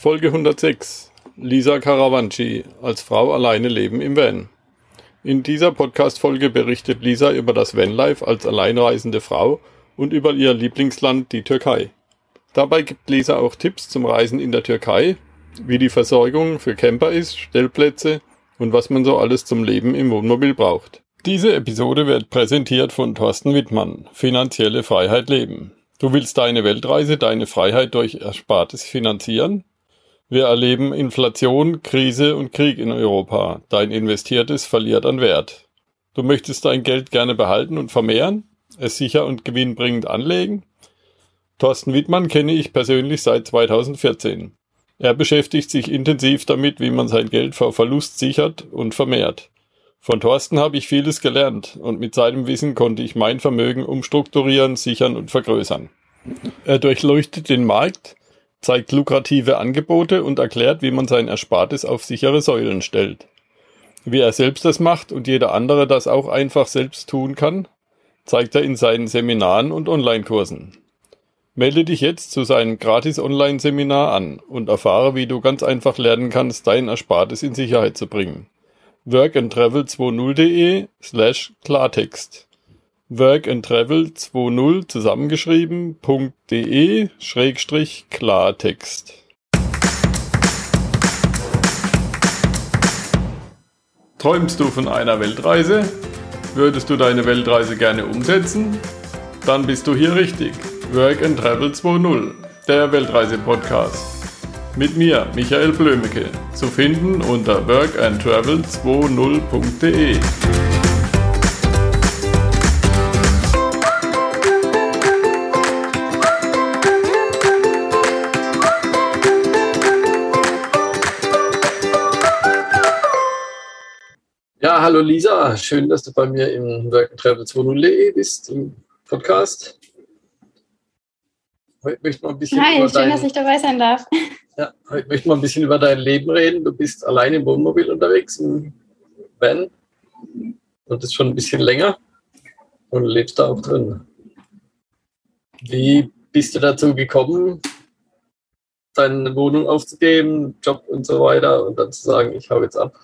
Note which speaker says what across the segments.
Speaker 1: Folge 106. Lisa Karawanci als Frau alleine leben im Van. In dieser Podcast-Folge berichtet Lisa über das Vanlife als alleinreisende Frau und über ihr Lieblingsland, die Türkei. Dabei gibt Lisa auch Tipps zum Reisen in der Türkei, wie die Versorgung für Camper ist, Stellplätze und was man so alles zum Leben im Wohnmobil braucht. Diese Episode wird präsentiert von Thorsten Wittmann, Finanzielle Freiheit leben. Du willst deine Weltreise, deine Freiheit durch Erspartes finanzieren? Wir erleben Inflation, Krise und Krieg in Europa. Dein Investiertes verliert an Wert. Du möchtest dein Geld gerne behalten und vermehren, es sicher und gewinnbringend anlegen? Thorsten Wittmann kenne ich persönlich seit 2014. Er beschäftigt sich intensiv damit, wie man sein Geld vor Verlust sichert und vermehrt. Von Thorsten habe ich vieles gelernt und mit seinem Wissen konnte ich mein Vermögen umstrukturieren, sichern und vergrößern. Er durchleuchtet den Markt, zeigt lukrative Angebote und erklärt, wie man sein Erspartes auf sichere Säulen stellt. Wie er selbst das macht und jeder andere das auch einfach selbst tun kann, zeigt er in seinen Seminaren und Online-Kursen. Melde dich jetzt zu seinem gratis Online-Seminar an und erfahre, wie du ganz einfach lernen kannst, dein Erspartes in Sicherheit zu bringen workandtravel20.de slash Klartext. Workandtravel20 zusammengeschrieben.de schrägstrich Klartext. Träumst du von einer Weltreise? Würdest du deine Weltreise gerne umsetzen? Dann bist du hier richtig. Work and Travel 2.0, der Weltreise-Podcast. Mit mir, Michael Blömecke, zu finden unter workandtravel20.de.
Speaker 2: hallo Lisa, schön, dass du bei mir im workandtravel20.de bist, im Podcast.
Speaker 3: Heute möchte man ein bisschen Hi, schön, dein... dass ich dabei sein darf.
Speaker 2: Ja, heute möchten wir ein bisschen über dein Leben reden. Du bist allein im Wohnmobil unterwegs, im Van. Und das schon ein bisschen länger. Und lebst da auch drin. Wie bist du dazu gekommen, deine Wohnung aufzugeben, Job und so weiter und dann zu sagen, ich hau jetzt ab?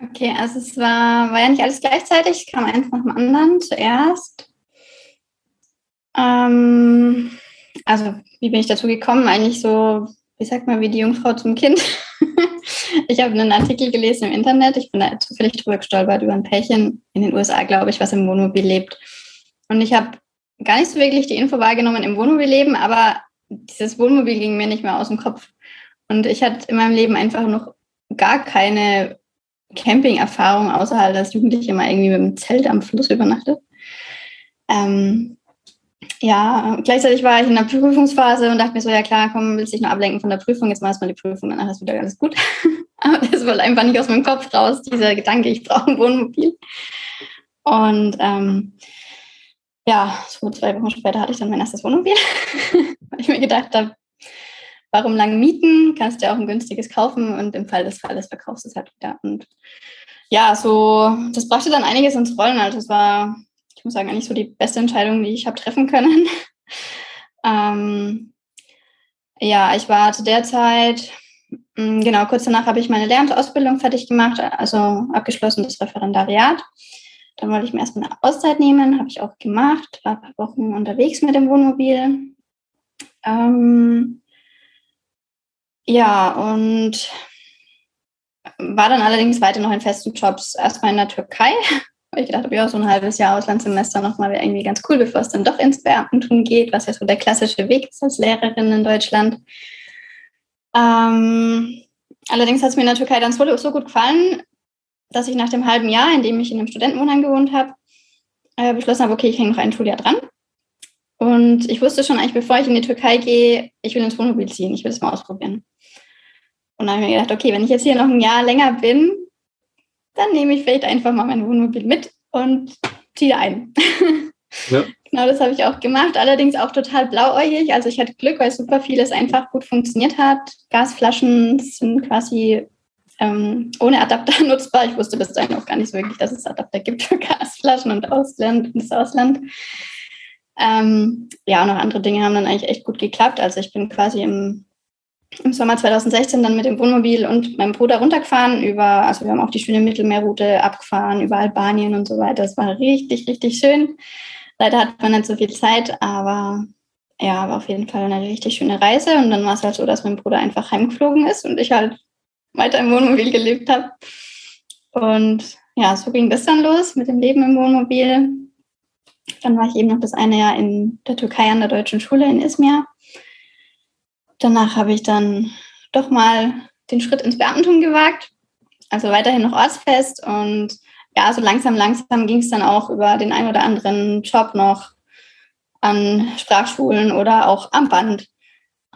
Speaker 3: Okay, also es war, war ja nicht alles gleichzeitig, kam eins nach dem anderen zuerst. Ähm, also wie bin ich dazu gekommen? Eigentlich so, wie sagt man, wie die Jungfrau zum Kind. ich habe einen Artikel gelesen im Internet. Ich bin da zufällig drüber gestolpert über ein Pärchen in den USA, glaube ich, was im Wohnmobil lebt. Und ich habe gar nicht so wirklich die Info wahrgenommen im Wohnmobil leben, aber dieses Wohnmobil ging mir nicht mehr aus dem Kopf. Und ich hatte in meinem Leben einfach noch gar keine Camping-Erfahrung, außer halt als Jugendliche mal irgendwie mit dem Zelt am Fluss übernachtet. Ähm, ja, gleichzeitig war ich in der Prüfungsphase und dachte mir so, ja klar, komm, willst dich nur ablenken von der Prüfung, jetzt machst du mal die Prüfung, danach ist wieder alles gut. Aber das wollte einfach nicht aus meinem Kopf raus, dieser Gedanke, ich brauche ein Wohnmobil. Und ähm, ja, so zwei Wochen später hatte ich dann mein erstes Wohnmobil, weil ich mir gedacht habe, warum lange mieten? Kannst du ja auch ein günstiges kaufen und im Fall des Falles verkaufst du es halt wieder. Und ja, so, das brachte dann einiges ins Rollen. Also es war ich muss sagen, eigentlich so die beste Entscheidung, die ich habe treffen können. ähm, ja, ich war zu der Zeit, mm, genau, kurz danach habe ich meine Lehramtsausbildung fertig gemacht, also abgeschlossen das Referendariat. Dann wollte ich mir erstmal eine Auszeit nehmen, habe ich auch gemacht, war ein paar Wochen unterwegs mit dem Wohnmobil. Ähm, ja, und war dann allerdings weiter noch in festen Jobs, erstmal in der Türkei, weil ich gedacht habe, ja, so ein halbes Jahr Auslandssemester nochmal wäre irgendwie ganz cool, bevor es dann doch ins Beamtentum geht, was ja so der klassische Weg ist als Lehrerin in Deutschland. Ähm, allerdings hat es mir in der Türkei dann so, so, gut gefallen, dass ich nach dem halben Jahr, in dem ich in einem Studentenwohnheim gewohnt habe, äh, beschlossen habe, okay, ich hänge noch ein Schuljahr dran. Und ich wusste schon eigentlich, bevor ich in die Türkei gehe, ich will ins Wohnmobil ziehen, ich will es mal ausprobieren. Und dann habe ich mir gedacht, okay, wenn ich jetzt hier noch ein Jahr länger bin, dann nehme ich vielleicht einfach mal mein Wohnmobil mit und ziehe ein. Ja. genau, das habe ich auch gemacht. Allerdings auch total blauäugig. Also ich hatte Glück, weil super vieles einfach gut funktioniert hat. Gasflaschen sind quasi ähm, ohne Adapter nutzbar. Ich wusste bis dahin auch gar nicht so wirklich, dass es Adapter gibt für Gasflaschen und Ausland ins Ausland. Ähm, ja, und noch andere Dinge haben dann eigentlich echt gut geklappt. Also ich bin quasi im, im Sommer 2016 dann mit dem Wohnmobil und meinem Bruder runtergefahren über, also wir haben auch die schöne Mittelmeerroute abgefahren über Albanien und so weiter. Das war richtig, richtig schön. Leider hat man nicht so viel Zeit, aber ja, war auf jeden Fall eine richtig schöne Reise. Und dann war es halt so, dass mein Bruder einfach heimgeflogen ist und ich halt weiter im Wohnmobil gelebt habe. Und ja, so ging das dann los mit dem Leben im Wohnmobil. Dann war ich eben noch das eine Jahr in der Türkei an der deutschen Schule in Izmir. Danach habe ich dann doch mal den Schritt ins Beamtentum gewagt. Also weiterhin noch ortsfest und ja, so langsam, langsam ging es dann auch über den einen oder anderen Job noch an Sprachschulen oder auch am Band.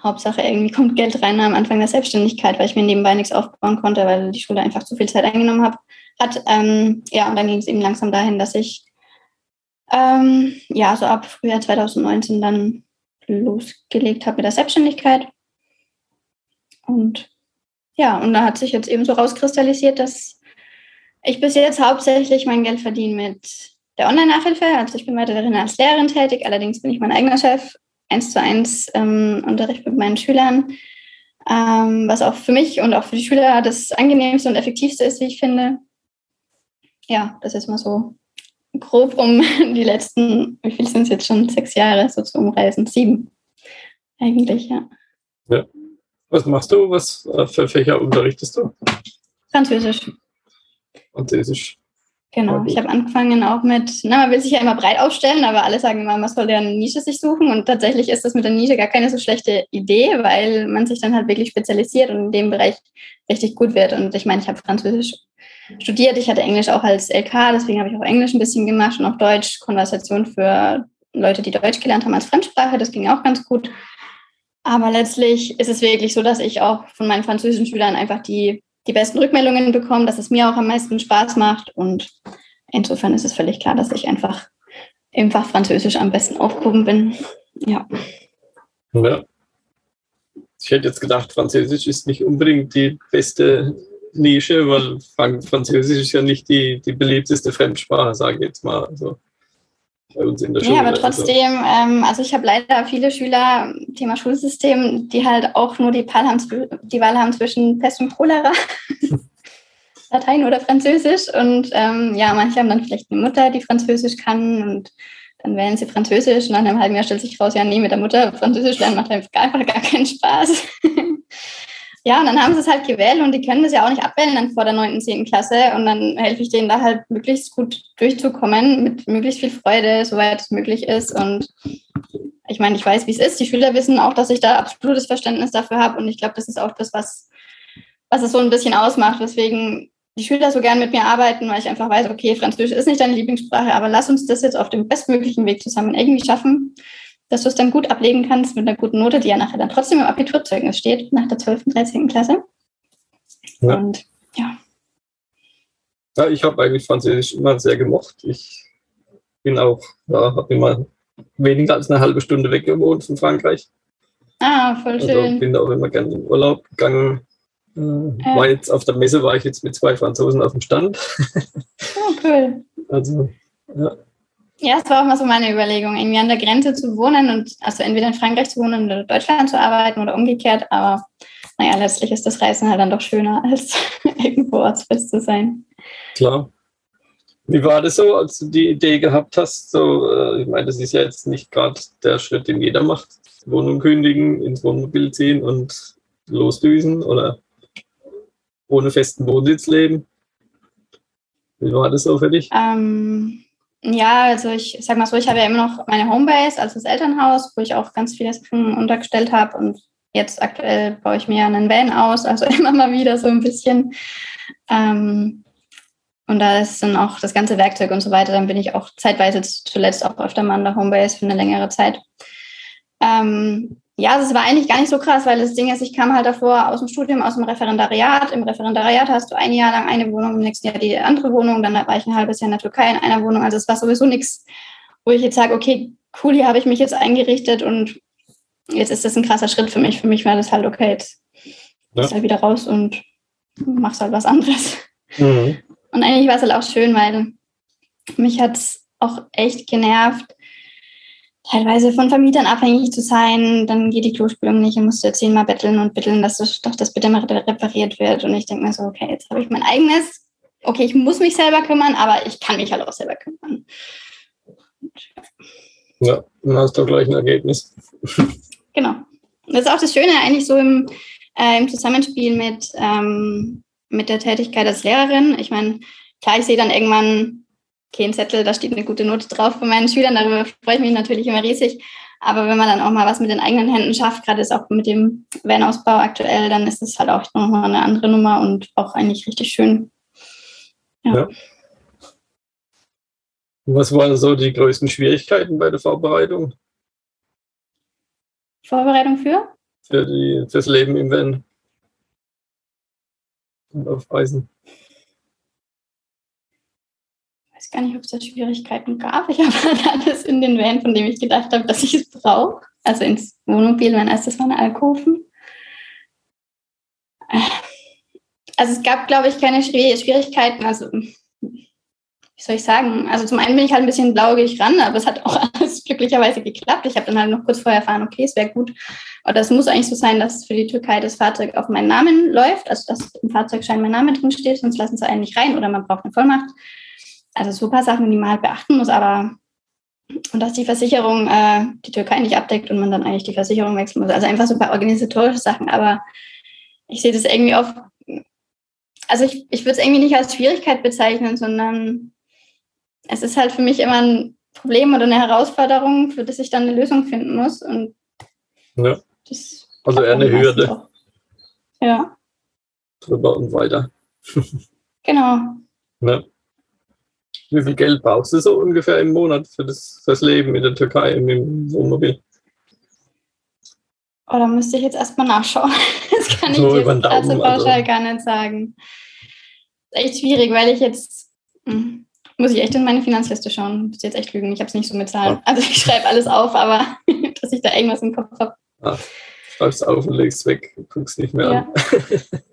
Speaker 3: Hauptsache irgendwie kommt Geld rein am Anfang der Selbstständigkeit, weil ich mir nebenbei nichts aufbauen konnte, weil die Schule einfach zu viel Zeit eingenommen hab, hat. Ähm, ja, und dann ging es eben langsam dahin, dass ich ähm, ja so ab Frühjahr 2019 dann losgelegt habe mit der Selbstständigkeit. Und ja, und da hat sich jetzt eben so rauskristallisiert, dass ich bis jetzt hauptsächlich mein Geld verdiene mit der Online-Nachhilfe. Also ich bin weiterhin als Lehrerin tätig, allerdings bin ich mein eigener Chef, eins zu eins ähm, Unterricht mit meinen Schülern, ähm, was auch für mich und auch für die Schüler das angenehmste und effektivste ist, wie ich finde. Ja, das ist mal so grob um die letzten, wie viel sind es jetzt schon, sechs Jahre so zu umreisen? Sieben eigentlich, ja.
Speaker 2: Ja. Was machst du? Was äh, für Fächer unterrichtest du?
Speaker 3: Französisch.
Speaker 2: Französisch.
Speaker 3: Genau, ich habe angefangen auch mit, na, man will sich ja immer breit aufstellen, aber alle sagen immer, man soll ja eine Nische sich suchen und tatsächlich ist das mit der Nische gar keine so schlechte Idee, weil man sich dann halt wirklich spezialisiert und in dem Bereich richtig gut wird. Und ich meine, ich habe Französisch studiert, ich hatte Englisch auch als LK, deswegen habe ich auch Englisch ein bisschen gemacht und auch Deutsch, Konversation für Leute, die Deutsch gelernt haben als Fremdsprache, das ging auch ganz gut. Aber letztlich ist es wirklich so, dass ich auch von meinen französischen Schülern einfach die die besten Rückmeldungen bekommen, dass es mir auch am meisten Spaß macht. Und insofern ist es völlig klar, dass ich einfach im Fach Französisch am besten aufgehoben bin. Ja.
Speaker 2: ja. Ich hätte jetzt gedacht, Französisch ist nicht unbedingt die beste Nische, weil Französisch ist ja nicht die, die beliebteste Fremdsprache, sage ich jetzt mal. Also
Speaker 3: bei uns in der Schule. Ja, aber also trotzdem, also, ähm, also ich habe leider viele Schüler, Thema Schulsystem, die halt auch nur die, Wahl haben, die Wahl haben zwischen Pest und Cholera. Latein oder Französisch. Und ähm, ja, manche haben dann vielleicht eine Mutter, die Französisch kann und dann wählen sie Französisch und nach einem halben Jahr stellt sich raus, ja, nee, mit der Mutter Französisch lernen macht einfach gar keinen Spaß. ja, und dann haben sie es halt gewählt und die können das ja auch nicht abwählen dann vor der 9., 10. Klasse und dann helfe ich denen da halt möglichst gut durchzukommen mit möglichst viel Freude, soweit es möglich ist und ich meine, ich weiß, wie es ist. Die Schüler wissen auch, dass ich da absolutes Verständnis dafür habe und ich glaube, das ist auch das, was, was es so ein bisschen ausmacht, weswegen die Schüler so gern mit mir arbeiten, weil ich einfach weiß, okay, Französisch ist nicht deine Lieblingssprache, aber lass uns das jetzt auf dem bestmöglichen Weg zusammen irgendwie schaffen dass du es dann gut ablegen kannst mit einer guten Note, die ja nachher dann trotzdem im Abiturzeugnis steht, nach der 12., 13. Klasse. Ja. Und ja.
Speaker 2: Ja, ich habe eigentlich Französisch immer sehr gemocht. Ich bin auch, ja, habe immer weniger als eine halbe Stunde weg gewohnt von Frankreich.
Speaker 3: Ah, voll also schön.
Speaker 2: Also bin da auch immer gerne in Urlaub gegangen. Äh, äh. War jetzt auf der Messe, war ich jetzt mit zwei Franzosen auf dem Stand.
Speaker 3: Oh, cool.
Speaker 2: Also, ja.
Speaker 3: Ja, es war auch mal so meine Überlegung, irgendwie an der Grenze zu wohnen und also entweder in Frankreich zu wohnen oder in Deutschland zu arbeiten oder umgekehrt. Aber naja, letztlich ist das Reisen halt dann doch schöner, als irgendwo ortsfest zu sein.
Speaker 2: Klar. Wie war das so, als du die Idee gehabt hast? So, äh, ich meine, das ist ja jetzt nicht gerade der Schritt, den jeder macht. Wohnung kündigen, ins Wohnmobil ziehen und losdüsen oder ohne festen Wohnsitz leben. Wie war das so für dich?
Speaker 3: Ähm, ja, also ich sag mal so, ich habe ja immer noch meine Homebase, also das Elternhaus, wo ich auch ganz viele Sachen untergestellt habe und jetzt aktuell baue ich mir einen Van aus, also immer mal wieder so ein bisschen. Ähm, und da ist dann auch das ganze Werkzeug und so weiter. Dann bin ich auch zeitweise zuletzt auch öfter mal an der Homebase für eine längere Zeit. Ähm, ja, also es war eigentlich gar nicht so krass, weil das Ding ist, ich kam halt davor aus dem Studium, aus dem Referendariat. Im Referendariat hast du ein Jahr lang eine Wohnung, im nächsten Jahr die andere Wohnung. Dann war ich ein halbes Jahr in der Türkei in einer Wohnung. Also es war sowieso nichts, wo ich jetzt sage, okay, cool, hier habe ich mich jetzt eingerichtet und jetzt ist das ein krasser Schritt für mich. Für mich war das halt, okay, jetzt ja. halt wieder raus und machst halt was anderes. Mhm. Und eigentlich war es halt auch schön, weil mich hat es auch echt genervt, teilweise von Vermietern abhängig zu sein, dann geht die Klospülung nicht, dann musst du zehnmal betteln und bitteln, dass das, doch das bitte mal repariert wird. Und ich denke mir so, okay, jetzt habe ich mein eigenes, okay, ich muss mich selber kümmern, aber ich kann mich halt auch selber kümmern.
Speaker 2: Ja, dann hast du gleich ein Ergebnis.
Speaker 3: Genau. Das ist auch das Schöne eigentlich so im, äh, im Zusammenspiel mit, ähm, mit der Tätigkeit als Lehrerin. Ich meine, klar, ich sehe dann irgendwann okay, Zettel, da steht eine gute Note drauf von meinen Schülern, darüber freue ich mich natürlich immer riesig. Aber wenn man dann auch mal was mit den eigenen Händen schafft, gerade ist auch mit dem Van-Ausbau aktuell, dann ist es halt auch nochmal eine andere Nummer und auch eigentlich richtig schön.
Speaker 2: Ja. ja. Was waren so die größten Schwierigkeiten bei der Vorbereitung?
Speaker 3: Vorbereitung für?
Speaker 2: Für die, fürs Leben im Van. Und auf Reisen.
Speaker 3: Gar nicht, ob es da Schwierigkeiten gab. Ich habe alles in den Van, von dem ich gedacht habe, dass ich es brauche. Also ins Wohnmobil, mein erstes war eine Alkoven. Also es gab, glaube ich, keine Schwierigkeiten. Also wie soll ich sagen? Also zum einen bin ich halt ein bisschen blaugig ran, aber es hat auch alles glücklicherweise geklappt. Ich habe dann halt noch kurz vorher erfahren, okay, es wäre gut. Oder es muss eigentlich so sein, dass für die Türkei das Fahrzeug auf meinen Namen läuft, also dass im Fahrzeugschein mein Name drin steht, sonst lassen sie einen nicht rein oder man braucht eine Vollmacht. Also so ein paar Sachen, die man halt beachten muss, aber und dass die Versicherung äh, die Türkei nicht abdeckt und man dann eigentlich die Versicherung wechseln muss. Also einfach so ein paar organisatorische Sachen, aber ich sehe das irgendwie oft, also ich, ich würde es irgendwie nicht als Schwierigkeit bezeichnen, sondern es ist halt für mich immer ein Problem oder eine Herausforderung, für das ich dann eine Lösung finden muss. Und
Speaker 2: ja. also eher eine Hürde. Auch.
Speaker 3: Ja.
Speaker 2: Drüber und weiter.
Speaker 3: genau.
Speaker 2: Ja. Wie viel Geld brauchst du so ungefähr im Monat für das, fürs Leben in der Türkei im Wohnmobil?
Speaker 3: Oh, da müsste ich jetzt erstmal nachschauen. Das kann so ich jetzt also pauschal also. gar nicht sagen. Das ist echt schwierig, weil ich jetzt. Hm, muss ich echt in meine Finanzliste schauen. Muss jetzt echt lügen. Ich habe es nicht so mit Zahlen. Ja. Also ich schreibe alles auf, aber dass ich da irgendwas im Kopf habe.
Speaker 2: Ah, schreib's auf und legst weg. Guck's nicht mehr
Speaker 3: ja. an.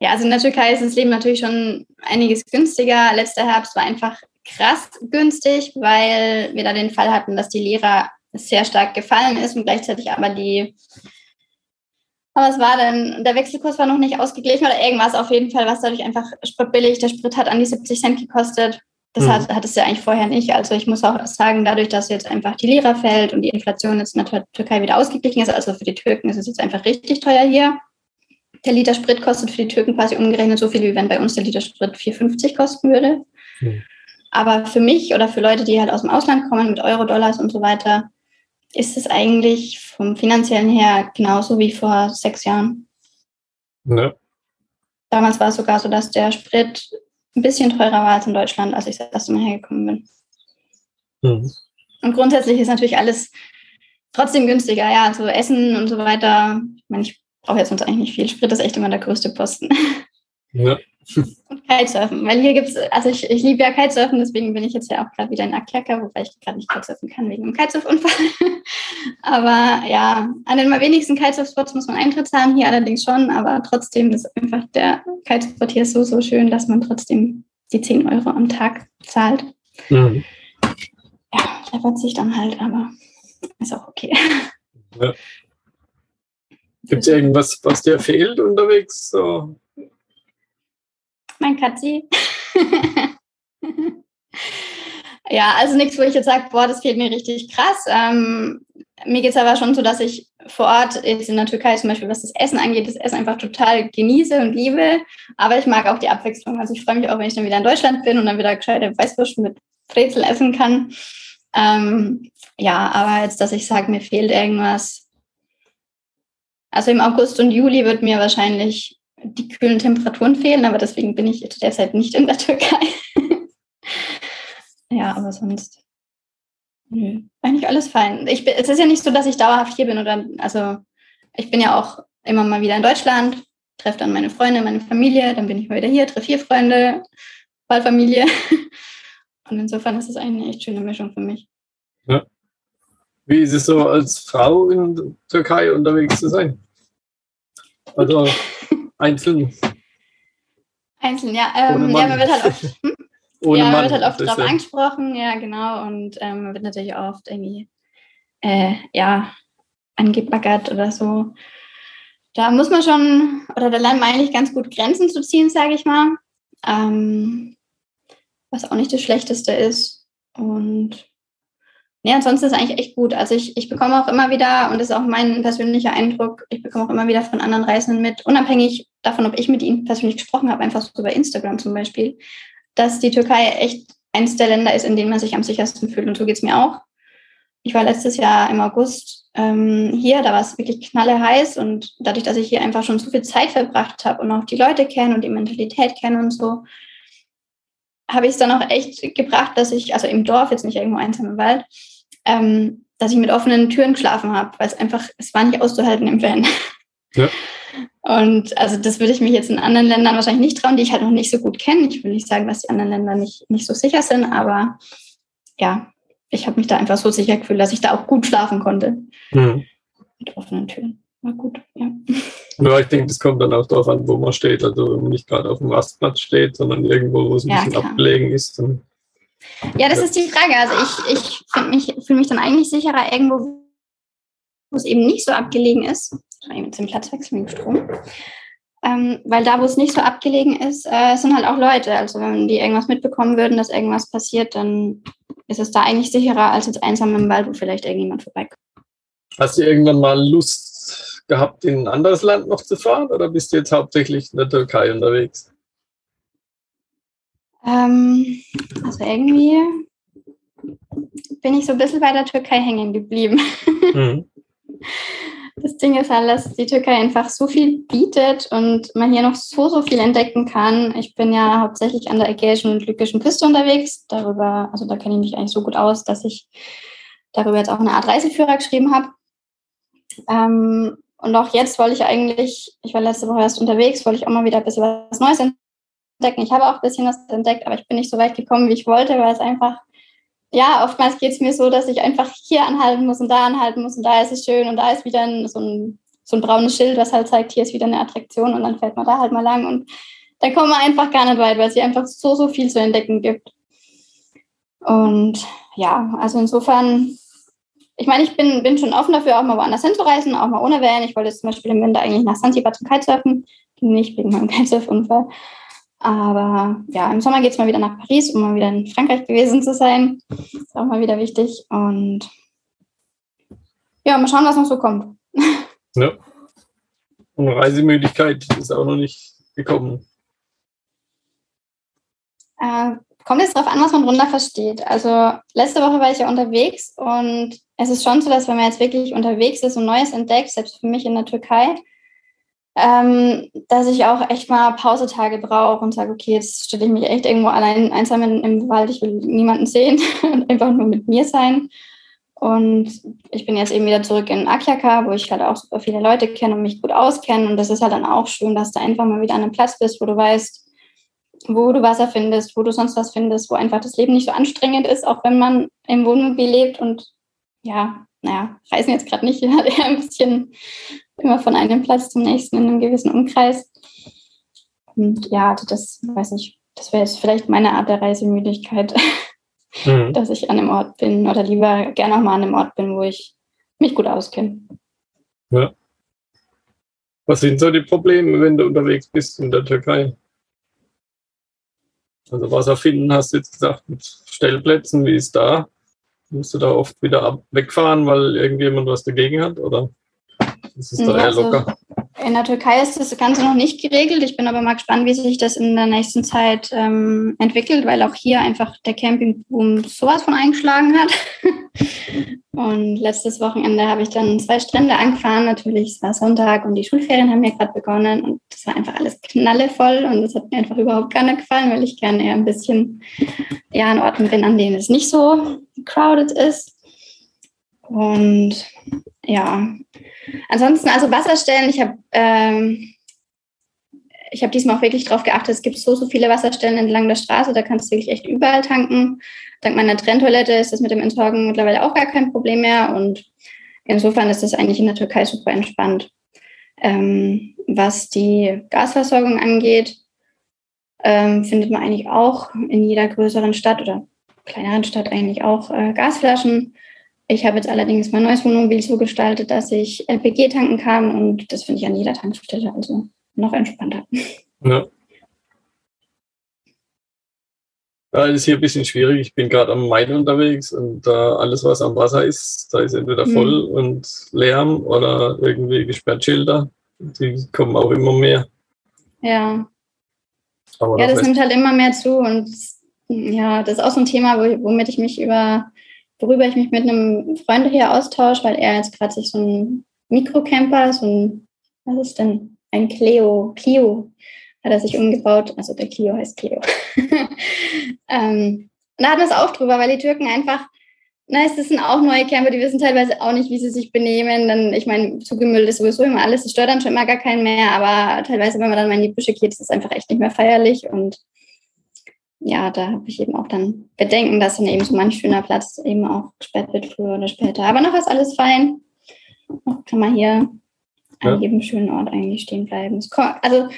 Speaker 3: ja, also in der Türkei ist das Leben natürlich schon einiges günstiger. Letzter Herbst war einfach krass günstig, weil wir da den Fall hatten, dass die Lehrer sehr stark gefallen ist und gleichzeitig aber die aber es war dann, der Wechselkurs war noch nicht ausgeglichen oder irgendwas auf jeden Fall, was dadurch einfach billig. Der Sprit hat an die 70 Cent gekostet. Das mhm. hat, hat es ja eigentlich vorher nicht. Also ich muss auch sagen, dadurch, dass jetzt einfach die Lira fällt und die Inflation jetzt in der Türkei wieder ausgeglichen ist, also für die Türken ist es jetzt einfach richtig teuer hier. Der Liter Sprit kostet für die Türken quasi umgerechnet so viel, wie wenn bei uns der Liter Sprit 4,50 kosten würde. Mhm. Aber für mich oder für Leute, die halt aus dem Ausland kommen mit Euro, Dollars und so weiter, ist es eigentlich vom finanziellen her genauso wie vor sechs Jahren.
Speaker 2: Ne.
Speaker 3: Damals war es sogar so, dass der Sprit ein bisschen teurer war als in Deutschland, als ich das erste Mal hergekommen bin. Mhm. Und grundsätzlich ist natürlich alles trotzdem günstiger, ja, also Essen und so weiter. Ich meine, ich brauche jetzt sonst eigentlich nicht viel. Sprit ist echt immer der größte Posten.
Speaker 2: Ja.
Speaker 3: Und Kitesurfen, weil hier gibt es, also ich, ich liebe ja Kitesurfen, deswegen bin ich jetzt ja auch gerade wieder in Akerka, wobei ich gerade nicht Kitesurfen kann wegen dem Kitesurfunfall. aber ja, an den mal wenigsten Kitesurf-Spots muss man Eintritt zahlen, hier allerdings schon, aber trotzdem ist einfach der Kitesurf hier so, so schön, dass man trotzdem die 10 Euro am Tag zahlt. Mhm. Ja, läppert sich dann halt, aber ist auch okay. Ja.
Speaker 2: Gibt es irgendwas, was dir fehlt unterwegs? So
Speaker 3: mein Katzi. ja, also nichts, wo ich jetzt sage, boah, das fehlt mir richtig krass. Ähm, mir geht es aber schon so, dass ich vor Ort jetzt in der Türkei zum Beispiel, was das Essen angeht, das Essen einfach total genieße und liebe. Aber ich mag auch die Abwechslung. Also ich freue mich auch, wenn ich dann wieder in Deutschland bin und dann wieder gescheite Weißwurst mit Brezel essen kann. Ähm, ja, aber jetzt, dass ich sage, mir fehlt irgendwas. Also im August und Juli wird mir wahrscheinlich die kühlen Temperaturen fehlen, aber deswegen bin ich derzeit nicht in der Türkei. ja, aber sonst nö, eigentlich alles fein. Ich bin, es ist ja nicht so, dass ich dauerhaft hier bin oder also ich bin ja auch immer mal wieder in Deutschland, treffe dann meine Freunde, meine Familie, dann bin ich mal wieder hier, treffe vier Freunde, Wahlfamilie. Und insofern ist es eine echt schöne Mischung für mich.
Speaker 2: Ja. Wie ist es so, als Frau in der Türkei unterwegs zu sein? Also Einzeln.
Speaker 3: Einzeln, ja. Ähm, ja, man wird halt oft, hm?
Speaker 2: ohne
Speaker 3: ja, man
Speaker 2: Mann.
Speaker 3: wird halt oft drauf angesprochen, ja, genau. Und ähm, man wird natürlich oft irgendwie, äh, ja, angebaggert oder so. Da muss man schon, oder da lernt man eigentlich ganz gut Grenzen zu ziehen, sage ich mal. Ähm, was auch nicht das Schlechteste ist. Und nee, ansonsten ist es eigentlich echt gut. Also ich, ich bekomme auch immer wieder, und das ist auch mein persönlicher Eindruck, ich bekomme auch immer wieder von anderen Reisenden mit, unabhängig davon, ob ich mit ihnen persönlich gesprochen habe, einfach so über Instagram zum Beispiel, dass die Türkei echt eines der Länder ist, in denen man sich am sichersten fühlt. Und so geht es mir auch. Ich war letztes Jahr im August ähm, hier, da war es wirklich knalle heiß und dadurch, dass ich hier einfach schon so viel Zeit verbracht habe und auch die Leute kenne und die Mentalität kenne und so, habe ich es dann auch echt gebracht, dass ich, also im Dorf, jetzt nicht irgendwo einsam im Wald, ähm, dass ich mit offenen Türen geschlafen habe, weil es einfach, es war nicht auszuhalten im Van.
Speaker 2: Ja.
Speaker 3: Und also das würde ich mich jetzt in anderen Ländern wahrscheinlich nicht trauen, die ich halt noch nicht so gut kenne. Ich will nicht sagen, dass die anderen Länder nicht, nicht so sicher sind, aber ja, ich habe mich da einfach so sicher gefühlt, dass ich da auch gut schlafen konnte
Speaker 2: Mhm.
Speaker 3: mit offenen Türen. War gut, ja.
Speaker 2: Ja, ich denke, das kommt dann auch darauf an, wo man steht. Also wenn man nicht gerade auf dem Rastplatz steht, sondern irgendwo, wo es ein
Speaker 3: Ja,
Speaker 2: bisschen
Speaker 3: klar.
Speaker 2: abgelegen ist. Dann,
Speaker 3: Ja, das ist die Frage. Also ich, ich fühle mich, fühl mich dann eigentlich sicherer irgendwo, wo es eben nicht so abgelegen ist. Eben zum Platz wechseln mit dem Strom. Ähm, weil da, wo es nicht so abgelegen ist, äh, sind halt auch Leute. Also wenn die irgendwas mitbekommen würden, dass irgendwas passiert, dann ist es da eigentlich sicherer als jetzt einsam im Wald, wo vielleicht irgendjemand vorbeikommt.
Speaker 2: hast du irgendwann mal Lust gehabt, in ein anderes Land noch zu fahren oder bist du jetzt hauptsächlich in der Türkei unterwegs?
Speaker 3: Ähm, also irgendwie bin ich so ein bisschen bei der Türkei hängen geblieben.
Speaker 2: Mhm.
Speaker 3: Das Ding ist halt, dass die Türkei einfach so viel bietet und man hier noch so, so viel entdecken kann. Ich bin ja hauptsächlich an der ägäischen und lykischen Küste unterwegs. Darüber, also da kenne ich mich eigentlich so gut aus, dass ich darüber jetzt auch eine Art Reiseführer geschrieben habe. Ähm, und auch jetzt wollte ich eigentlich, ich war letzte Woche erst unterwegs, wollte ich auch mal wieder ein bisschen was Neues entdecken. Ich habe auch ein bisschen was entdeckt, aber ich bin nicht so weit gekommen, wie ich wollte, weil es einfach ja, oftmals geht es mir so, dass ich einfach hier anhalten muss und da anhalten muss und da ist es schön und da ist wieder ein, so, ein, so ein braunes Schild, was halt zeigt, hier ist wieder eine Attraktion und dann fährt man da halt mal lang und dann kommen wir einfach gar nicht weit, weil es hier einfach so, so viel zu entdecken gibt. Und ja, also insofern, ich meine, ich bin, bin schon offen dafür, auch mal woanders hinzureisen, auch mal ohne Van. Ich wollte jetzt zum Beispiel im Winter eigentlich nach Sansibar zum Kitesurfen, ging nicht wegen meinem Kitesurfunfall. Aber ja, im Sommer geht es mal wieder nach Paris, um mal wieder in Frankreich gewesen zu sein. Ist auch mal wieder wichtig. Und ja, mal schauen, was noch so kommt.
Speaker 2: Ja. Und Reisemüdigkeit ist auch noch nicht gekommen.
Speaker 3: Äh, kommt jetzt darauf an, was man drunter versteht. Also letzte Woche war ich ja unterwegs und es ist schon so, dass wenn man jetzt wirklich unterwegs ist und Neues entdeckt, selbst für mich in der Türkei, ähm, dass ich auch echt mal Pausetage brauche und sage, okay, jetzt stelle ich mich echt irgendwo allein einsam in, im Wald, ich will niemanden sehen und einfach nur mit mir sein. Und ich bin jetzt eben wieder zurück in Akyaka, wo ich halt auch super viele Leute kenne und mich gut auskenne. Und das ist halt dann auch schön, dass du einfach mal wieder an einem Platz bist, wo du weißt, wo du Wasser findest, wo du sonst was findest, wo einfach das Leben nicht so anstrengend ist, auch wenn man im Wohnmobil lebt und ja, naja, reisen jetzt gerade nicht, halt eher ein bisschen immer von einem Platz zum nächsten in einem gewissen Umkreis. Und ja, also das weiß ich, das wäre jetzt vielleicht meine Art der Reisemüdigkeit,
Speaker 2: Mhm.
Speaker 3: dass ich an einem Ort bin oder lieber gerne auch mal an einem Ort bin, wo ich mich gut auskenne.
Speaker 2: Was sind so die Probleme, wenn du unterwegs bist in der Türkei? Also Wasser finden, hast du jetzt gesagt, mit Stellplätzen, wie ist da? Musst du da oft wieder ab wegfahren, weil irgendjemand was dagegen hat? Oder ist es da eher
Speaker 3: also-
Speaker 2: locker?
Speaker 3: In der Türkei ist das Ganze noch nicht geregelt. Ich bin aber mal gespannt, wie sich das in der nächsten Zeit ähm, entwickelt, weil auch hier einfach der Campingboom sowas von eingeschlagen hat. und letztes Wochenende habe ich dann zwei Strände angefahren. Natürlich, es war Sonntag und die Schulferien haben ja gerade begonnen und das war einfach alles knallevoll und das hat mir einfach überhaupt gar nicht gefallen, weil ich gerne eher ein bisschen ja, an Orten bin, an denen es nicht so crowded ist. Und ja, ansonsten, also Wasserstellen, ich habe ähm, ich habe diesmal auch wirklich darauf geachtet, es gibt so, so viele Wasserstellen entlang der Straße, da kannst du wirklich echt überall tanken. Dank meiner Trenntoilette ist das mit dem Entsorgen mittlerweile auch gar kein Problem mehr und insofern ist das eigentlich in der Türkei super entspannt. Ähm, was die Gasversorgung angeht, ähm, findet man eigentlich auch in jeder größeren Stadt oder kleineren Stadt eigentlich auch äh, Gasflaschen. Ich habe jetzt allerdings mein neues Wohnmobil so gestaltet, dass ich LPG tanken kann und das finde ich an jeder Tankstelle, also noch entspannter. Ja.
Speaker 2: Ja, das ist hier ein bisschen schwierig. Ich bin gerade am Main unterwegs und da äh, alles, was am Wasser ist, da ist entweder mhm. voll mhm. und Lärm oder irgendwie gesperrt Schilder. Die kommen auch immer mehr.
Speaker 3: Ja. Aber ja, das nimmt halt immer mehr zu und ja, das ist auch so ein Thema, womit ich mich über, worüber ich mich mit einem Freund hier austausche, weil er jetzt gerade sich so ein Mikrocamper, so ein, was ist denn? Ein Clio, Clio hat er sich umgebaut. Also der Clio heißt Clio. ähm, und da hatten wir es auch drüber, weil die Türken einfach, na, es sind auch neue Camper, die wissen teilweise auch nicht, wie sie sich benehmen. Dann, ich meine, zugemüllt ist sowieso immer alles, das stört dann schon immer gar keinen mehr, aber teilweise, wenn man dann mal in die Büsche geht, ist es einfach echt nicht mehr feierlich und ja, da habe ich eben auch dann Bedenken, dass dann eben so manch schöner Platz eben auch gesperrt wird, früher oder später. Aber noch ist alles fein. Kann man hier ja. an jedem schönen Ort eigentlich stehen bleiben. Es kommt, also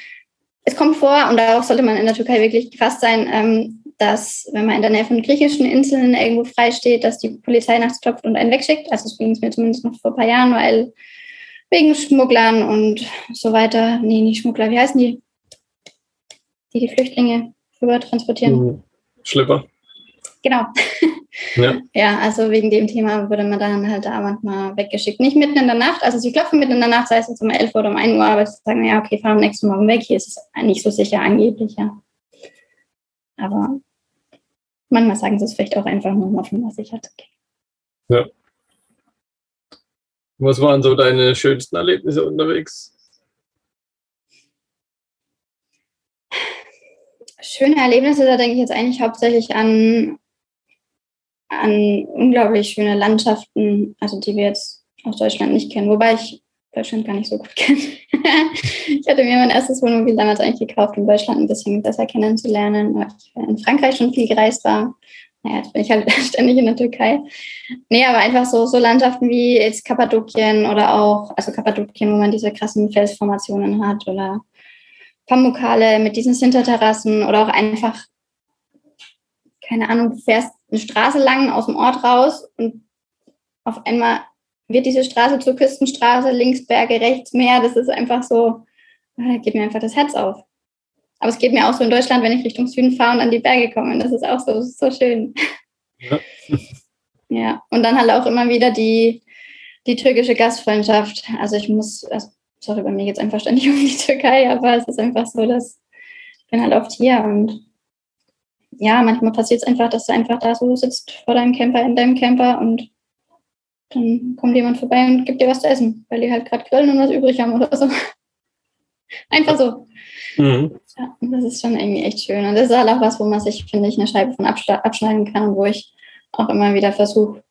Speaker 3: es kommt vor, und darauf sollte man in der Türkei wirklich gefasst sein, ähm, dass wenn man in der Nähe von griechischen Inseln irgendwo frei steht, dass die Polizei nachts klopft und einen wegschickt. Also so ging es mir zumindest noch vor ein paar Jahren, weil wegen Schmugglern und so weiter. Nee, nicht Schmuggler, wie heißen die? Die die Flüchtlinge rüber transportieren. Mhm.
Speaker 2: Schlepper.
Speaker 3: Genau. Ja. ja, also wegen dem Thema wurde man dann halt da manchmal weggeschickt. Nicht mitten in der Nacht, also sie klopfen mitten in der Nacht, sei es jetzt um 11 Uhr oder um 1 Uhr, aber sie sagen, ja, okay, fahr am nächsten Morgen weg, hier ist es nicht so sicher angeblich, ja. Aber manchmal sagen sie es vielleicht auch einfach nur, um auf Nummer sicher zu gehen.
Speaker 2: Ja. Was waren so deine schönsten Erlebnisse unterwegs?
Speaker 3: Schöne Erlebnisse, da denke ich jetzt eigentlich hauptsächlich an an unglaublich schöne Landschaften, also die wir jetzt aus Deutschland nicht kennen, wobei ich Deutschland gar nicht so gut kenne. ich hatte mir mein erstes Wohnmobil damals eigentlich gekauft, um Deutschland ein bisschen besser kennenzulernen, weil ich in Frankreich schon viel gereist war. Naja, jetzt bin ich halt ständig in der Türkei. Nee, aber einfach so, so Landschaften wie jetzt Kappadokien oder auch, also Kappadokien, wo man diese krassen Felsformationen hat oder Pamukkale mit diesen Sinterterrassen oder auch einfach, keine Ahnung, fährst eine Straße lang aus dem Ort raus und auf einmal wird diese Straße zur Küstenstraße, links Berge, rechts Meer. Das ist einfach so, ah, da geht mir einfach das Herz auf. Aber es geht mir auch so in Deutschland, wenn ich Richtung Süden fahre und an die Berge komme. Das ist auch so, so schön. Ja. ja, und dann halt auch immer wieder die, die türkische Gastfreundschaft. Also ich muss, also, sorry, bei mir geht es einfach ständig um die Türkei, aber es ist einfach so, dass ich bin halt oft hier und ja, manchmal passiert es einfach, dass du einfach da so sitzt vor deinem Camper, in deinem Camper und dann kommt jemand vorbei und gibt dir was zu essen, weil die halt gerade grillen und was übrig haben oder so. Einfach so. Mhm. Ja, das ist schon irgendwie echt schön. Und das ist halt auch was, wo man sich, finde ich, eine Scheibe von abschneiden kann und wo ich auch immer wieder versuche,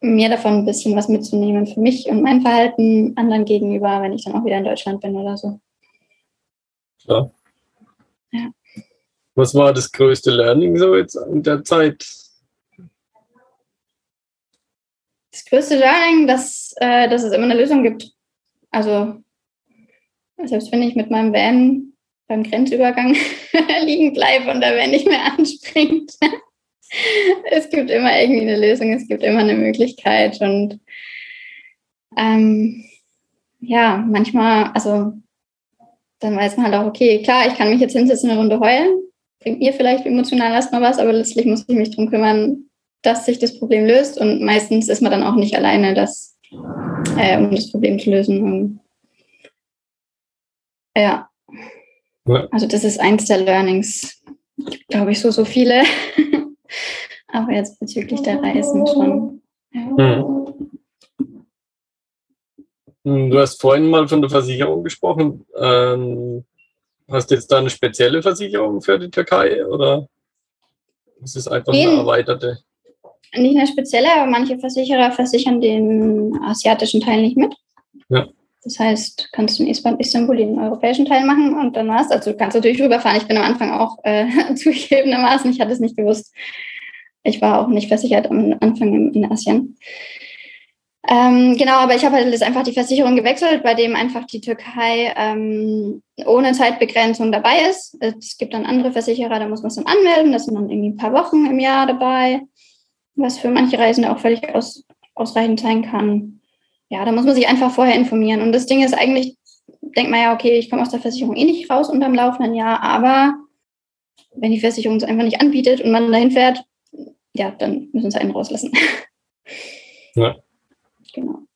Speaker 3: mir davon ein bisschen was mitzunehmen für mich und mein Verhalten anderen gegenüber, wenn ich dann auch wieder in Deutschland bin oder so.
Speaker 2: Ja. Ja. Was war das größte Learning so jetzt in der Zeit?
Speaker 3: Das größte Learning, dass, äh, dass es immer eine Lösung gibt. Also, selbst wenn ich mit meinem Van beim Grenzübergang liegen bleibe und der Van nicht mehr anspringt. es gibt immer irgendwie eine Lösung, es gibt immer eine Möglichkeit. Und ähm, ja, manchmal, also dann weiß man halt auch, okay, klar, ich kann mich jetzt hinsetzen und eine Runde heulen, bringt mir vielleicht emotional erstmal was, aber letztlich muss ich mich darum kümmern, dass sich das Problem löst. Und meistens ist man dann auch nicht alleine, das, äh, um das Problem zu lösen. Ja. Also das ist eins der Learnings. Glaube ich, so, so viele. aber jetzt bezüglich der Reisen schon. Ja. Hm.
Speaker 2: Du hast vorhin mal von der Versicherung gesprochen. Ähm, Hast du jetzt da eine spezielle Versicherung für die Türkei oder ist es einfach eine erweiterte?
Speaker 3: Nicht eine spezielle, aber manche Versicherer versichern den asiatischen Teil nicht mit. Ja. Das heißt, kannst du in Istanbul den europäischen Teil machen und dann war's. Also du kannst natürlich rüberfahren. Ich bin am Anfang auch äh, zugegebenermaßen, ich hatte es nicht gewusst. Ich war auch nicht versichert am Anfang in, in Asien. Ähm, genau, aber ich habe halt jetzt einfach die Versicherung gewechselt, bei dem einfach die Türkei ähm, ohne Zeitbegrenzung dabei ist. Es gibt dann andere Versicherer, da muss man es dann anmelden, das sind dann irgendwie ein paar Wochen im Jahr dabei, was für manche Reisende auch völlig aus, ausreichend sein kann. Ja, da muss man sich einfach vorher informieren. Und das Ding ist eigentlich, denkt man ja, okay, ich komme aus der Versicherung eh nicht raus unterm laufenden Jahr, aber wenn die Versicherung es einfach nicht anbietet und man dahin fährt, ja, dann müssen sie einen rauslassen. Ja. Genau.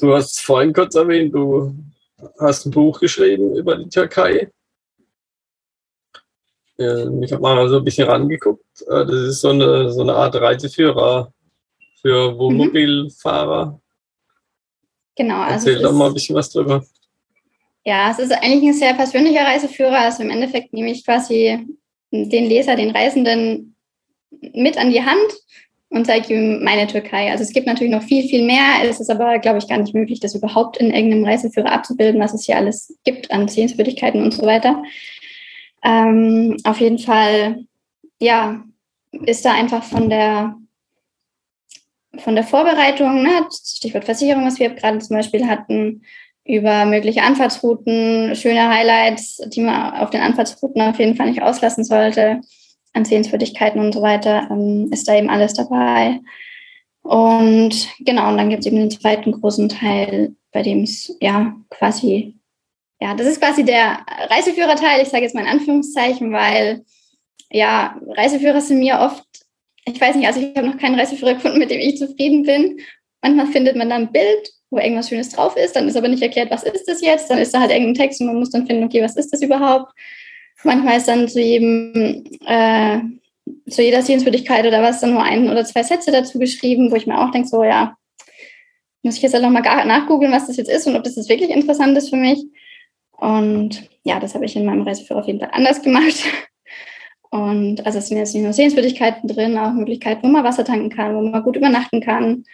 Speaker 2: Du hast vorhin kurz erwähnt, du hast ein Buch geschrieben über die Türkei. Ich habe mal so ein bisschen rangeguckt. Äh, das ist so eine, so eine Art Reiseführer für Wohnmobilfahrer.
Speaker 3: Genau.
Speaker 2: Also Erzähl doch mal ein bisschen was drüber.
Speaker 3: Ja, es ist eigentlich ein sehr persönlicher Reiseführer. Also im Endeffekt nehme ich quasi den Leser, den Reisenden mit an die Hand und zeige ihm meine Türkei. Also es gibt natürlich noch viel, viel mehr. Es ist aber, glaube ich, gar nicht möglich, das überhaupt in irgendeinem Reiseführer abzubilden, was es hier alles gibt an Sehenswürdigkeiten und so weiter. Ähm, auf jeden Fall, ja, ist da einfach von der von der Vorbereitung, ne, Stichwort Versicherung, was wir gerade zum Beispiel hatten, über mögliche Anfahrtsrouten, schöne Highlights, die man auf den Anfahrtsrouten auf jeden Fall nicht auslassen sollte, an Sehenswürdigkeiten und so weiter, ähm, ist da eben alles dabei. Und genau, und dann gibt es eben den zweiten großen Teil, bei dem es ja quasi, ja, das ist quasi der Reiseführerteil, ich sage jetzt mal in Anführungszeichen, weil ja, Reiseführer sind mir oft, ich weiß nicht, also ich habe noch keinen Reiseführer gefunden, mit dem ich zufrieden bin. Manchmal findet man dann ein Bild wo irgendwas Schönes drauf ist, dann ist aber nicht erklärt, was ist das jetzt, dann ist da halt irgendein Text und man muss dann finden, okay, was ist das überhaupt? Manchmal ist dann zu jedem, äh, zu jeder Sehenswürdigkeit oder was dann nur ein oder zwei Sätze dazu geschrieben, wo ich mir auch denke, so ja, muss ich jetzt halt nochmal nachgoogeln, was das jetzt ist und ob das jetzt wirklich interessant ist für mich. Und ja, das habe ich in meinem Reiseführer auf jeden Fall anders gemacht. Und also es sind jetzt nicht nur Sehenswürdigkeiten drin, auch Möglichkeiten, wo man Wasser tanken kann, wo man gut übernachten kann,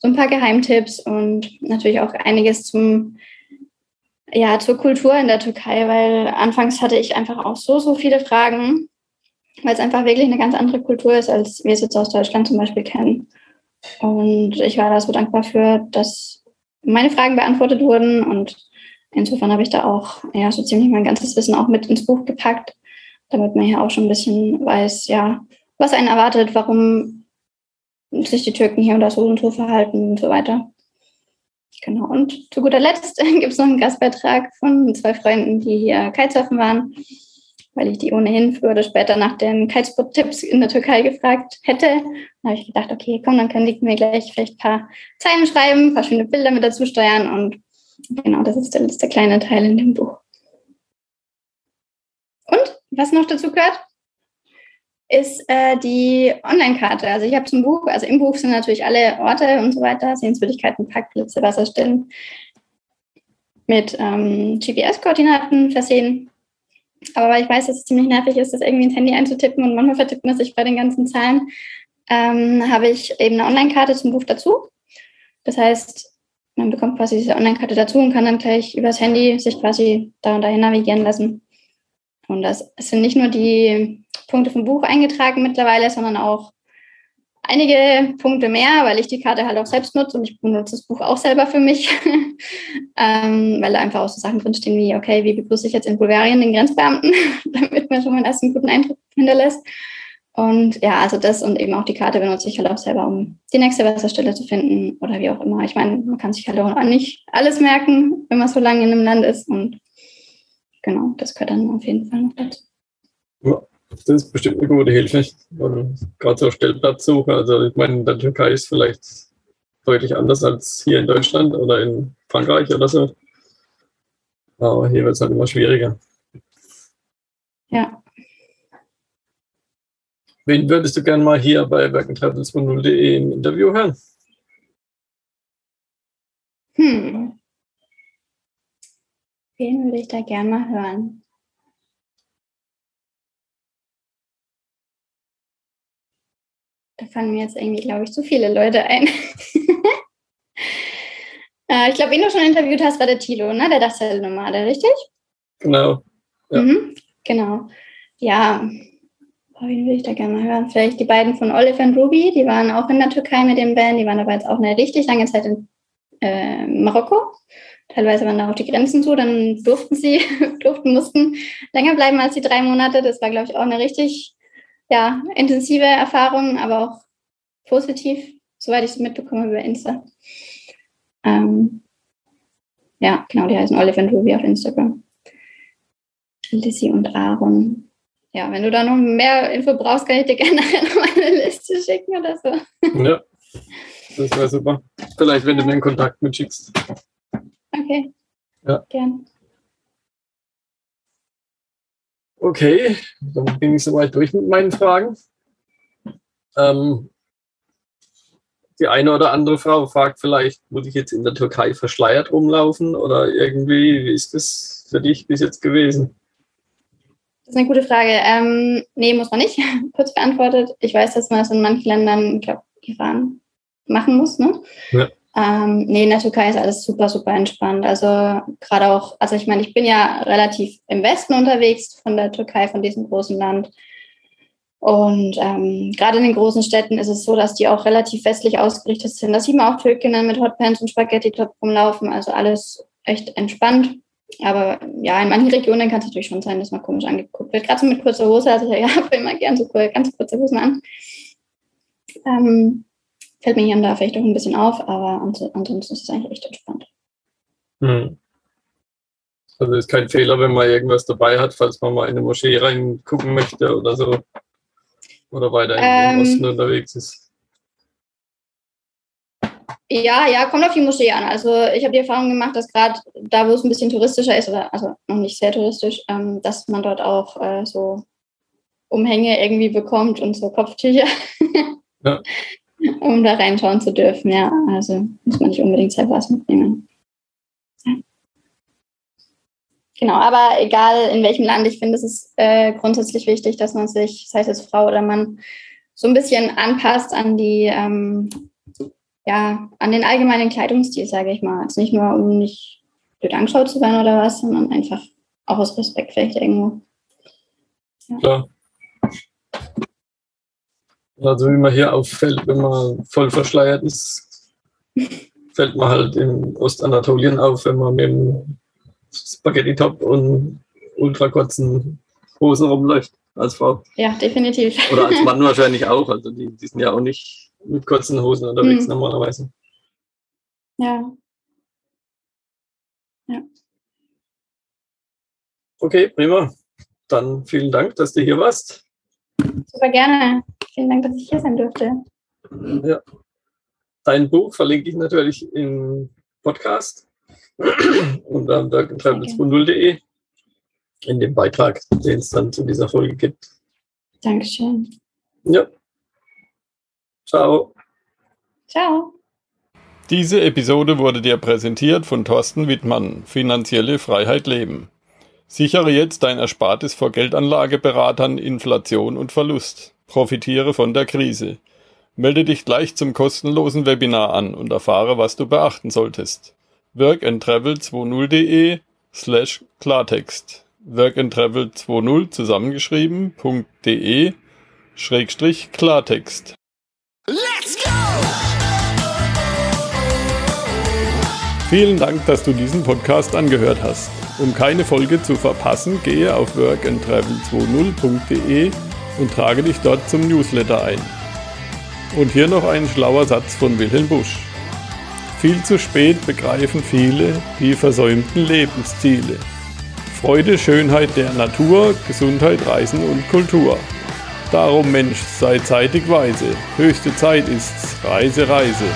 Speaker 3: so ein paar Geheimtipps und natürlich auch einiges zum, ja, zur Kultur in der Türkei, weil anfangs hatte ich einfach auch so, so viele Fragen, weil es einfach wirklich eine ganz andere Kultur ist, als wir es jetzt aus Deutschland zum Beispiel kennen. Und ich war da so dankbar für, dass meine Fragen beantwortet wurden und insofern habe ich da auch ja, so ziemlich mein ganzes Wissen auch mit ins Buch gepackt, damit man ja auch schon ein bisschen weiß, ja, was einen erwartet, warum sich die Türken hier und da so und so verhalten und so weiter. Genau. Und zu guter Letzt gibt es noch einen Gastbeitrag von zwei Freunden, die hier Kitesurfen waren, weil ich die ohnehin früher oder später nach den Kitespot-Tipps in der Türkei gefragt hätte. Da habe ich gedacht, okay, komm, dann können die mir gleich vielleicht ein paar Zeilen schreiben, ein paar schöne Bilder mit dazu steuern und genau, das ist der letzte kleine Teil in dem Buch. Und was noch dazu gehört? Ist äh, die Online-Karte. Also ich habe zum Buch, also im Buch sind natürlich alle Orte und so weiter, Sehenswürdigkeiten, Parkplätze, Wasserstellen mit ähm, GPS-Koordinaten versehen. Aber weil ich weiß, dass es ziemlich nervig ist, das irgendwie ins Handy einzutippen und manchmal vertippt man sich bei den ganzen Zahlen, ähm, habe ich eben eine Online-Karte zum Buch dazu. Das heißt, man bekommt quasi diese Online-Karte dazu und kann dann gleich übers Handy sich quasi da und dahin navigieren lassen. Und das sind nicht nur die Punkte vom Buch eingetragen mittlerweile, sondern auch einige Punkte mehr, weil ich die Karte halt auch selbst nutze und ich benutze das Buch auch selber für mich, ähm, weil da einfach auch so Sachen drinstehen wie, okay, wie begrüße ich jetzt in Bulgarien den Grenzbeamten, damit man schon mal einen guten Eindruck hinterlässt. Und ja, also das und eben auch die Karte benutze ich halt auch selber, um die nächste Wasserstelle zu finden oder wie auch immer. Ich meine, man kann sich halt auch nicht alles merken, wenn man so lange in einem Land ist und genau, das gehört dann auf jeden Fall noch dazu.
Speaker 2: Ja, das ist bestimmt eine gute Hilfe. Gerade so Stellplatzsuche. Also ich meine, in der Türkei ist vielleicht deutlich anders als hier in Deutschland oder in Frankreich oder so. Aber hier wird es halt immer schwieriger.
Speaker 3: Ja.
Speaker 2: Wen würdest du gerne mal hier bei workandtravels.0.de im Interview hören?
Speaker 3: Hm. Wen würde ich da gerne mal hören? Da fallen mir jetzt irgendwie, glaube ich, zu viele Leute ein. äh, ich glaube, wen du schon interviewt hast, war der Tilo, ne? der Dachzell-Nomade, richtig?
Speaker 2: Genau.
Speaker 3: Ja. Mhm, genau. Ja, Oh, wen will ich da gerne mal hören? Vielleicht die beiden von Olive und Ruby, die waren auch in der Türkei mit dem Band, die waren aber jetzt auch eine richtig lange Zeit in äh, Marokko. Teilweise waren da auch die Grenzen zu, dann durften sie, durften, mussten länger bleiben als die drei Monate. Das war, glaube ich, auch eine richtig ja, intensive Erfahrung, aber auch positiv, soweit ich es mitbekomme über Insta. Ähm, ja, genau, die heißen Olive und Ruby auf Instagram. Lissy und Aaron. Ja, wenn du da noch mehr Info brauchst, kann ich dir gerne eine Liste schicken oder so.
Speaker 2: Ja, das wäre super. Vielleicht, wenn du mir einen Kontakt mitschickst.
Speaker 3: Okay.
Speaker 2: Ja.
Speaker 3: Gern.
Speaker 2: Okay, dann bin ich soweit durch mit meinen Fragen. Ähm, die eine oder andere Frau fragt vielleicht, muss ich jetzt in der Türkei verschleiert rumlaufen oder irgendwie, wie ist das für dich bis jetzt gewesen?
Speaker 3: Das ist eine gute Frage. Ähm, nee, muss man nicht. Kurz beantwortet. Ich weiß, dass man das in manchen Ländern, ich glaube, Iran, machen muss. Ne?
Speaker 2: Ja.
Speaker 3: Ähm, nee, in der Türkei ist alles super, super entspannt. Also gerade auch, also ich meine, ich bin ja relativ im Westen unterwegs von der Türkei, von diesem großen Land. Und ähm, gerade in den großen Städten ist es so, dass die auch relativ westlich ausgerichtet sind. Da sieht man auch Türkinnen mit Hotpants und Spaghetti-Top rumlaufen. Also alles echt entspannt. Aber ja, in manchen Regionen kann es natürlich schon sein, dass man komisch angeguckt wird. Gerade so mit kurzer Hose. Also ich habe immer gern so ganz kurze Hosen an. Ähm, fällt mir hier und da vielleicht auch ein bisschen auf, aber ansonsten ist es eigentlich echt entspannt.
Speaker 2: Hm. Also ist kein Fehler, wenn man irgendwas dabei hat, falls man mal in eine Moschee reingucken möchte oder so. Oder weiter ähm, im Osten unterwegs ist.
Speaker 3: Ja, ja, kommt auf die Moschee an. Also ich habe die Erfahrung gemacht, dass gerade da, wo es ein bisschen touristischer ist, oder also noch nicht sehr touristisch, ähm, dass man dort auch äh, so Umhänge irgendwie bekommt und so Kopftücher. Ja. um da reinschauen zu dürfen. Ja, also muss man nicht unbedingt selber was mitnehmen. Genau, aber egal in welchem Land, ich finde, es ist äh, grundsätzlich wichtig, dass man sich, sei es jetzt Frau oder Mann, so ein bisschen anpasst an die, ähm, ja, an den allgemeinen Kleidungsstil, sage ich mal. Also nicht nur, um nicht blöd angeschaut zu werden oder was, sondern einfach auch aus Respekt vielleicht irgendwo.
Speaker 2: Ja. Klar. Also wie man hier auffällt, wenn man voll verschleiert ist, fällt man halt in Ostanatolien auf, wenn man mit dem Spaghetti-Top und ultra kurzen Hosen rumläuft als Frau.
Speaker 3: Ja, definitiv.
Speaker 2: Oder als Mann wahrscheinlich auch. Also die, die sind ja auch nicht mit kurzen Hosen unterwegs hm. normalerweise.
Speaker 3: Ja. Ja.
Speaker 2: Okay, prima. Dann vielen Dank, dass du hier warst.
Speaker 3: Super gerne. Vielen Dank, dass ich hier sein durfte.
Speaker 2: Ja. Dein Buch verlinke ich natürlich im Podcast unter dirkentravels.0.de in dem Beitrag, den es dann zu dieser Folge gibt.
Speaker 3: Dankeschön.
Speaker 2: Ja. Ciao.
Speaker 3: Ciao.
Speaker 1: Diese Episode wurde dir präsentiert von Thorsten Wittmann, Finanzielle Freiheit Leben. Sichere jetzt dein Erspartes vor Geldanlageberatern, Inflation und Verlust. Profitiere von der Krise. Melde dich gleich zum kostenlosen Webinar an und erfahre, was du beachten solltest. workandtravel20.de slash Klartext. workandtravel20 zusammengeschrieben.de Schrägstrich Klartext. Let's go! Vielen Dank, dass du diesen Podcast angehört hast. Um keine Folge zu verpassen, gehe auf workandtravel20.de und trage dich dort zum Newsletter ein. Und hier noch ein schlauer Satz von Wilhelm Busch. Viel zu spät begreifen viele die versäumten Lebensziele. Freude, Schönheit der Natur, Gesundheit, Reisen und Kultur. Darum Mensch, sei zeitig weise, höchste Zeit ist's, Reise, Reise.